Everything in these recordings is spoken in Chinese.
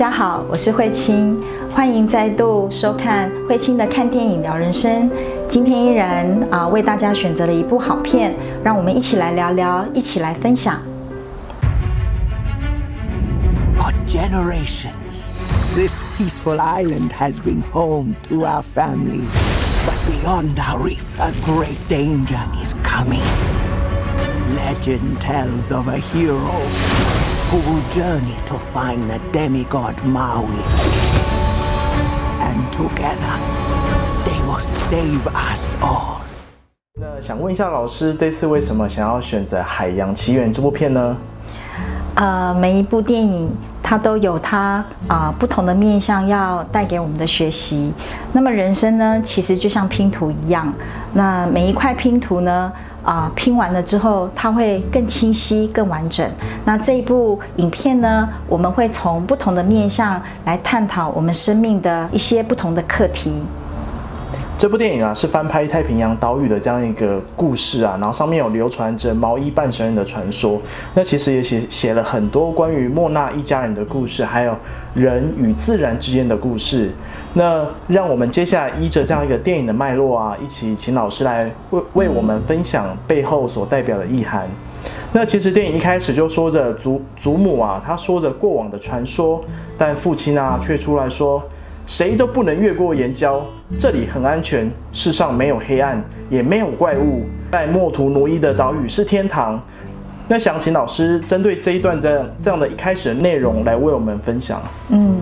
家好，我是慧清，欢迎再度收看慧清的看电影聊人生。今天依然啊为大家选择了一部好片，让我们一起来聊聊，一起来分享。For generations, this peaceful island has been home to our family. But beyond our reef, a great danger is coming. Legend tells of a hero who will journey to find the demigod Maui. And together, they will save us all. 那想问一下老师，这次为什么想要选择《海洋奇缘》这部片呢？呃，每一部电影它都有它啊、不同的面向要带给我们的学习。那么人生呢，其实就像拼图一样，那每一块拼图呢，啊、拼完了之后，它会更清晰、更完整。那这一部影片呢，我们会从不同的面向来探讨我们生命的一些不同的课题。这部电影啊是翻拍太平洋岛屿的这样一个故事啊，然后上面有流传着毛衣半神人的传说。那其实也写写了很多关于莫娜一家人的故事，还有人与自然之间的故事。那让我们接下来依着这样一个电影的脉络啊，一起请老师来为为我们分享背后所代表的意涵。那其实电影一开始就说着祖祖母啊，她说着过往的传说，但父亲啊却出来说，谁都不能越过岩礁，这里很安全，世上没有黑暗，也没有怪物，在墨图奴伊的岛屿是天堂。那想请老师针对这一段这样这样的一开始的内容来为我们分享。嗯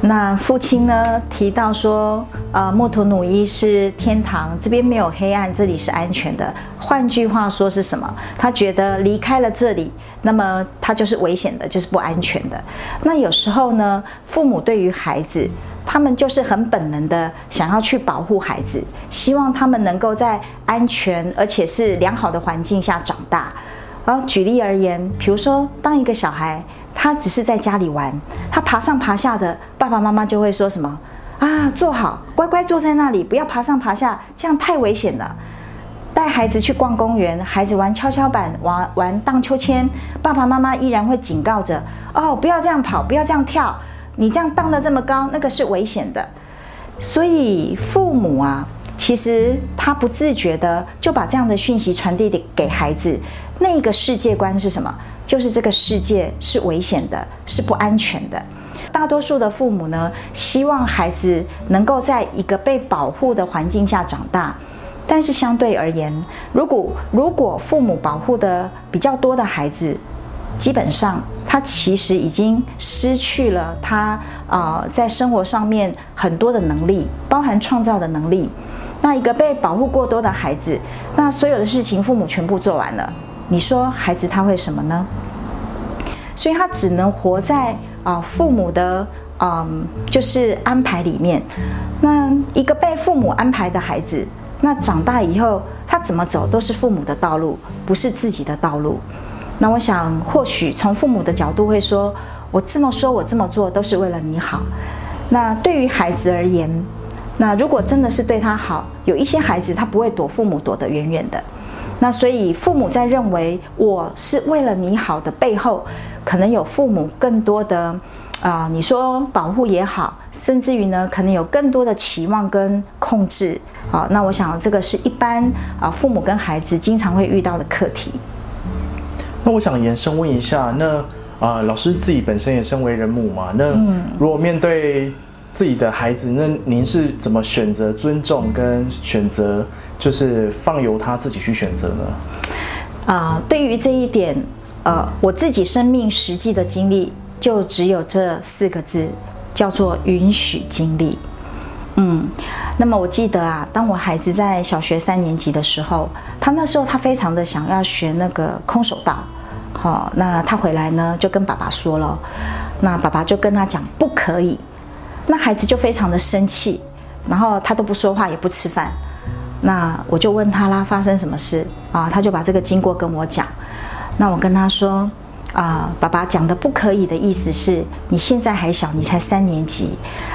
那父亲呢提到说，呃，墨图努伊是天堂，这边没有黑暗，这里是安全的。换句话说是什么？他觉得离开了这里，那么他就是危险的，就是不安全的。那有时候呢，父母对于孩子，他们就是很本能的想要去保护孩子，希望他们能够在安全而且是良好的环境下长大。然后举例而言，比如说，当一个小孩他只是在家里玩，他爬上爬下的，爸爸妈妈就会说什么啊，坐好，乖乖坐在那里，不要爬上爬下，这样太危险了。带孩子去逛公园，孩子玩跷跷板、玩玩荡秋千，爸爸妈妈依然会警告着：哦，不要这样跑，不要这样跳，你这样荡得这么高，那个是危险的。所以父母啊，其实他不自觉的就把这样的讯息传递给孩子。那个世界观是什么？就是这个世界是危险的，是不安全的。大多数的父母呢，希望孩子能够在一个被保护的环境下长大。但是相对而言，如果如果父母保护的比较多的孩子，基本上他其实已经失去了他啊、在生活上面很多的能力，包含创造的能力。那一个被保护过多的孩子，那所有的事情父母全部做完了，你说孩子他会什么呢？所以他只能活在啊、父母的嗯就是安排里面。那一个被父母安排的孩子，那长大以后他怎么走都是父母的道路，不是自己的道路。那我想，或许从父母的角度会说，我这么说，我这么做都是为了你好。那对于孩子而言，那如果真的是对他好，有一些孩子他不会躲父母躲得远远的。那所以父母在认为我是为了你好的背后，可能有父母更多的啊、你说保护也好，甚至于呢，可能有更多的期望跟控制。好，那我想这个是一般啊、父母跟孩子经常会遇到的课题。那我想延伸问一下，那啊、老师自己本身也身为人母嘛，那如果面对自己的孩子，那您是怎么选择尊重跟选择，就是放由他自己去选择呢？啊、对于这一点，呃，我自己生命实际的经历就只有这四个字，叫做允许经历。嗯，那么我记得啊，当我孩子在小学三年级的时候，他那时候他非常的想要学那个空手道，好、那他回来呢就跟爸爸说了，那爸爸就跟他讲不可以，那孩子就非常的生气，然后他都不说话也不吃饭，那我就问他啦，发生什么事啊？他就把这个经过跟我讲。那我跟他说，啊，爸爸讲的不可以的意思是你现在还小，你才三年级。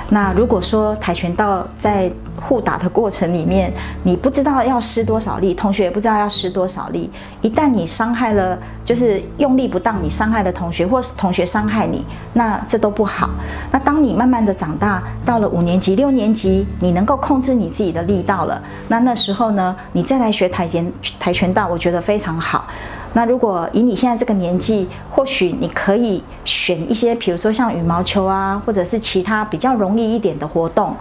那如果说跆拳道在互打的过程里面，你不知道要施多少力，同学也不知道要施多少力，一旦你伤害了，就是用力不当，你伤害了同学，或是同学伤害你，那这都不好。那当你慢慢的长大，到了五年级、六年级，你能够控制你自己的力道了，那那时候呢，你再来学跆拳跆拳道，我觉得非常好。那如果以你现在这个年纪，或许你可以选一些，比如说像羽毛球啊，或者是其他比较容易一点的活动。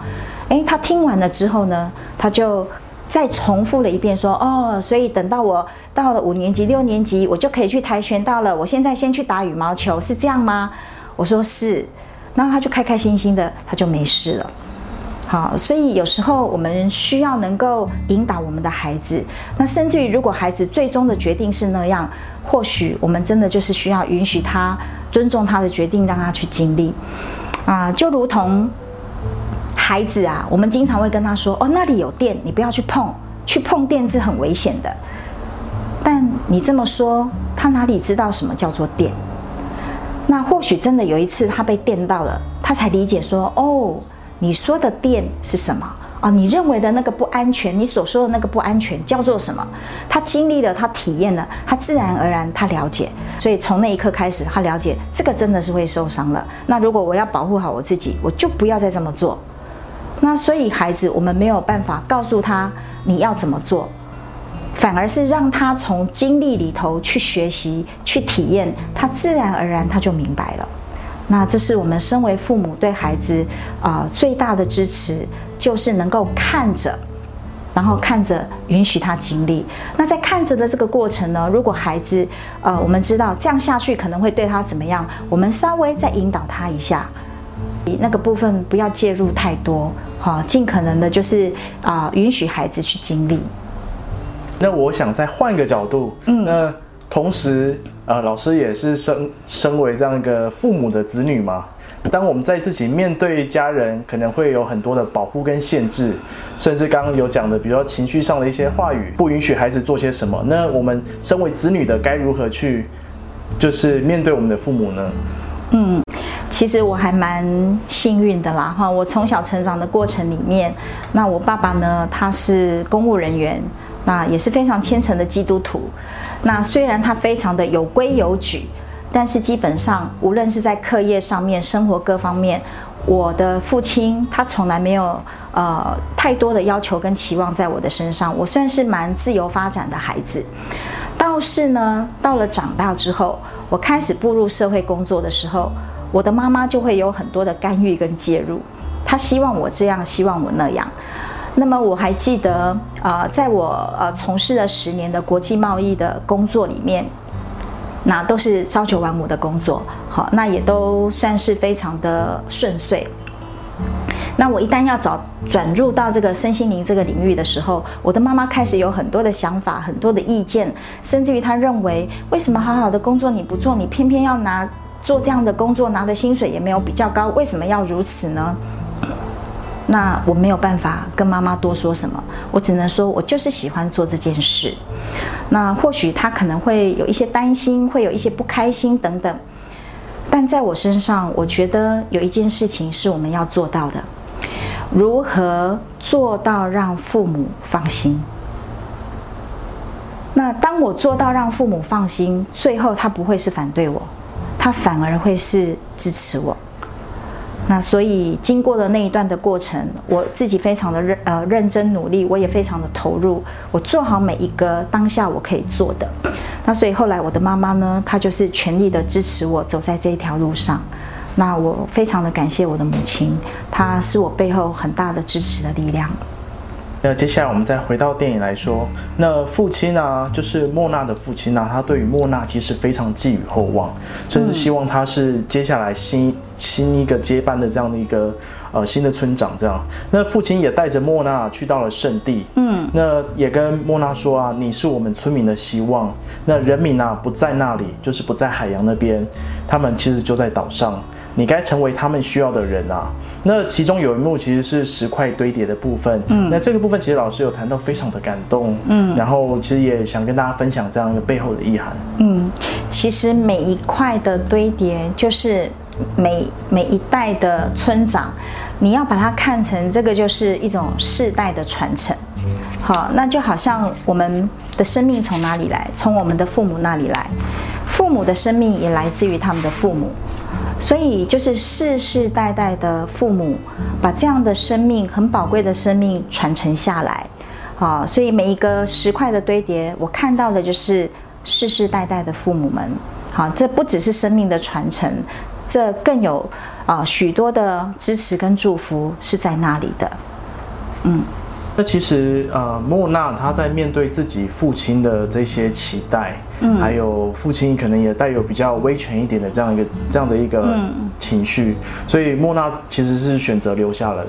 诶，他听完了之后呢，他就再重复了一遍，说：“哦，所以等到我到了五年级、六年级，我就可以去跆拳道了。我现在先去打羽毛球，是这样吗？”我说：“是。”然后他就开开心心的，他就没事了。好，所以有时候我们需要能够引导我们的孩子。那甚至于，如果孩子最终的决定是那样，或许我们真的就是需要允许他尊重他的决定，让他去经历。啊，就如同孩子啊，我们经常会跟他说：“哦，那里有电，你不要去碰，去碰电是很危险的。”但你这么说，他哪里知道什么叫做电？那或许真的有一次他被电到了，他才理解说：“哦。”你说的电是什么啊？你认为的那个不安全，你所说的那个不安全叫做什么？他经历了，他体验了，他自然而然他了解。所以从那一刻开始，他了解这个真的是会受伤了。那如果我要保护好我自己，我就不要再这么做。那所以孩子，我们没有办法告诉他你要怎么做，反而是让他从经历里头去学习、去体验，他自然而然他就明白了。那这是我们身为父母对孩子啊最大的支持，就是能够看着，然后看着允许他经历。那在看着的这个过程呢，如果孩子呃我们知道这样下去可能会对他怎么样，我们稍微再引导他一下，那个部分不要介入太多，好，尽可能的就是啊允许孩子去经历。那我想再换个角度，嗯，那同时。呃，老师也是身身为这样一个父母的子女嘛，当我们在自己面对家人，可能会有很多的保护跟限制，甚至刚刚有讲的，比如说情绪上的一些话语，不允许孩子做些什么。那我们身为子女的，该如何去，就是面对我们的父母呢？嗯，其实我还蛮幸运的啦，哈，我从小成长的过程里面，那我爸爸呢，他是公务人员。那也是非常虔诚的基督徒。那虽然他非常的有规有矩，但是基本上无论是在课业上面、生活各方面，我的父亲他从来没有呃太多的要求跟期望在我的身上。我算是蛮自由发展的孩子。倒是呢，到了长大之后，我开始步入社会工作的时候，我的妈妈就会有很多的干预跟介入。她希望我这样，希望我那样。那么我还记得，呃，在我呃从事了十年的国际贸易的工作里面，那都是朝九晚五的工作，好，那也都算是非常的顺遂。那我一旦要找转入到这个身心灵这个领域的时候，我的妈妈开始有很多的想法，很多的意见，甚至于她认为，为什么好好的工作你不做，你偏偏要拿做这样的工作，拿的薪水也没有比较高，为什么要如此呢？那我没有办法跟妈妈多说什么，我只能说，我就是喜欢做这件事。那或许他可能会有一些担心，会有一些不开心等等。但在我身上，我觉得有一件事情是我们要做到的：如何做到让父母放心？那当我做到让父母放心，最后他不会是反对我，他反而会是支持我。那所以经过了那一段的过程，我自己非常的认呃认真努力，我也非常的投入，我做好每一个当下我可以做的。那所以后来我的妈妈呢，她就是全力的支持我走在这一条路上。那我非常的感谢我的母亲，她是我背后很大的支持的力量。那接下来我们再回到电影来说，那父亲呢，就是莫娜的父亲呢，他对于莫娜其实非常寄予厚望，甚至希望他是接下来新新一个接班的这样的一个呃新的村长这样。那父亲也带着莫娜去到了圣地，嗯，那也跟莫娜说啊，你是我们村民的希望。那人民啊不在那里，就是不在海洋那边，他们其实就在岛上。你该成为他们需要的人啊。那其中有一幕其实是石块堆叠的部分，嗯，那这个部分其实老师有谈到，非常的感动，嗯，然后其实也想跟大家分享这样一个背后的意涵，嗯，其实每一块的堆叠，就是每每一代的村长，你要把它看成这个就是一种世代的传承，好，那就好像我们的生命从哪里来？从我们的父母那里来，父母的生命也来自于他们的父母。所以就是世世代代的父母把这样的生命很宝贵的生命传承下来，啊，所以每一个石块的堆叠，我看到的就是世世代代的父母们，好，这不只是生命的传承，这更有啊许多的支持跟祝福是在那里的，嗯。那其实，呃，莫娜她在面对自己父亲的这些期待，嗯，还有父亲可能也带有比较威权一点的这样一个这样的一个情绪，所以莫娜其实是选择留下了。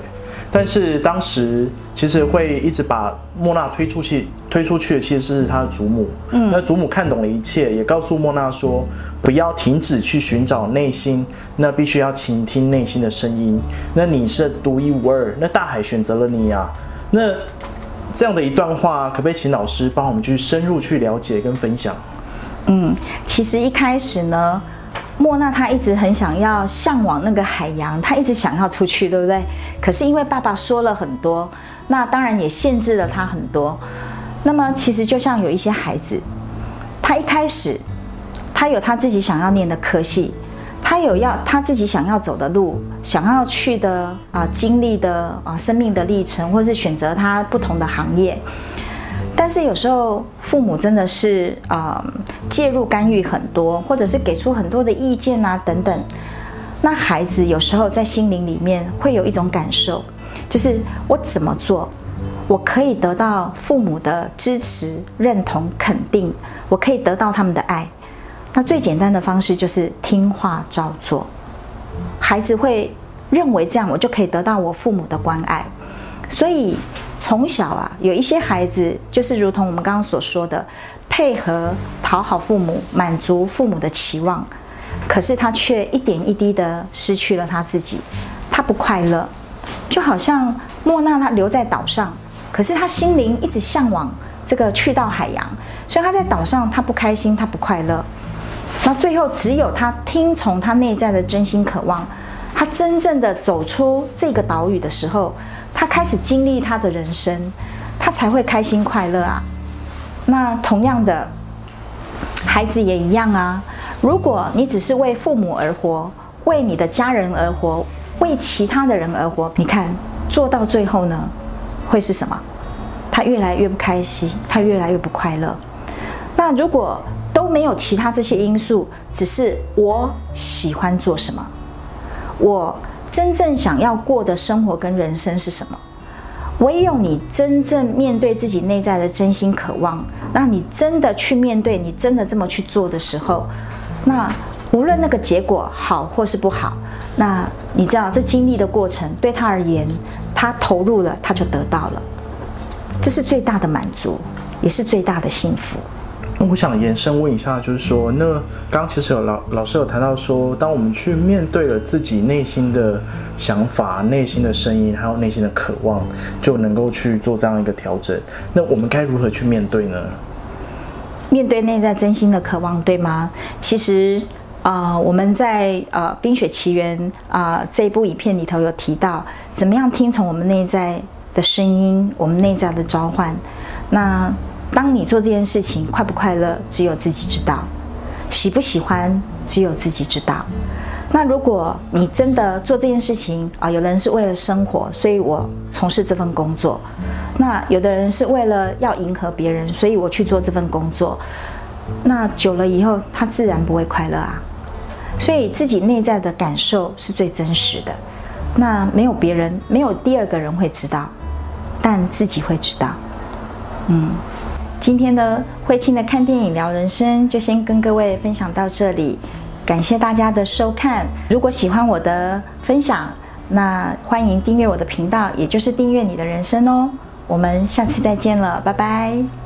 但是当时其实会一直把莫娜推出去，推出去的其实是他的祖母。嗯，那祖母看懂了一切，也告诉莫娜说，不要停止去寻找内心，那必须要倾听内心的声音。那你是独一无二，那大海选择了你呀。那这样的一段话，可不可以请老师帮我们去深入去了解跟分享？嗯，其实一开始呢，莫娜她一直很想要向往那个海洋，她一直想要出去，对不对？可是因为爸爸说了很多，那当然也限制了她很多。那么其实就像有一些孩子，他一开始他有他自己想要念的科系。他有要他自己想要走的路，想要去的啊，经历的啊，生命的历程，或是选择他不同的行业。但是有时候父母真的是啊，介入干预很多，或者是给出很多的意见啊等等。那孩子有时候在心灵里面会有一种感受，就是我怎么做，我可以得到父母的支持、认同、肯定，我可以得到他们的爱。那最简单的方式就是听话照做，孩子会认为这样我就可以得到我父母的关爱，所以从小啊，有一些孩子就是如同我们刚刚所说的，配合讨好父母，满足父母的期望，可是他却一点一滴的失去了他自己，他不快乐，就好像莫娜她留在岛上，可是他心灵一直向往这个去到海洋，所以他在岛上他不开心，他不快乐。那最后，只有他听从他内在的真心渴望，他真正的走出这个岛屿的时候，他开始经历他的人生，他才会开心快乐啊。那同样的，孩子也一样啊。如果你只是为父母而活，为你的家人而活，为其他的人而活，你看做到最后呢，会是什么？他越来越不开心，他越来越不快乐。那如果，都没有其他这些因素，只是我喜欢做什么，我真正想要过的生活跟人生是什么。唯有你真正面对自己内在的真心渴望，那你真的去面对，你真的这么去做的时候，那无论那个结果好或是不好，那你知道这经历的过程对他而言，他投入了，他就得到了，这是最大的满足，也是最大的幸福。那我想延伸问一下，就是说，那刚刚其实有老老师有谈到说，当我们去面对了自己内心的想法、内心的声音，还有内心的渴望，就能够去做这样一个调整。那我们该如何去面对呢？面对内在真心的渴望，对吗？其实啊，我们在呃《冰雪奇缘》啊这部影片里头有提到，怎么样听从我们内在的声音，我们内在的召唤。那当你做这件事情快不快乐，只有自己知道；喜不喜欢，只有自己知道。那如果你真的做这件事情啊，有的人是为了生活，所以我从事这份工作；那有的人是为了要迎合别人，所以我去做这份工作。那久了以后，他自然不会快乐啊。所以自己内在的感受是最真实的。那没有别人，没有第二个人会知道，但自己会知道。嗯。今天的慧清的看电影聊人生就先跟各位分享到这里，感谢大家的收看。如果喜欢我的分享，那欢迎订阅我的频道，也就是订阅你的人生哦。我们下次再见了，拜拜。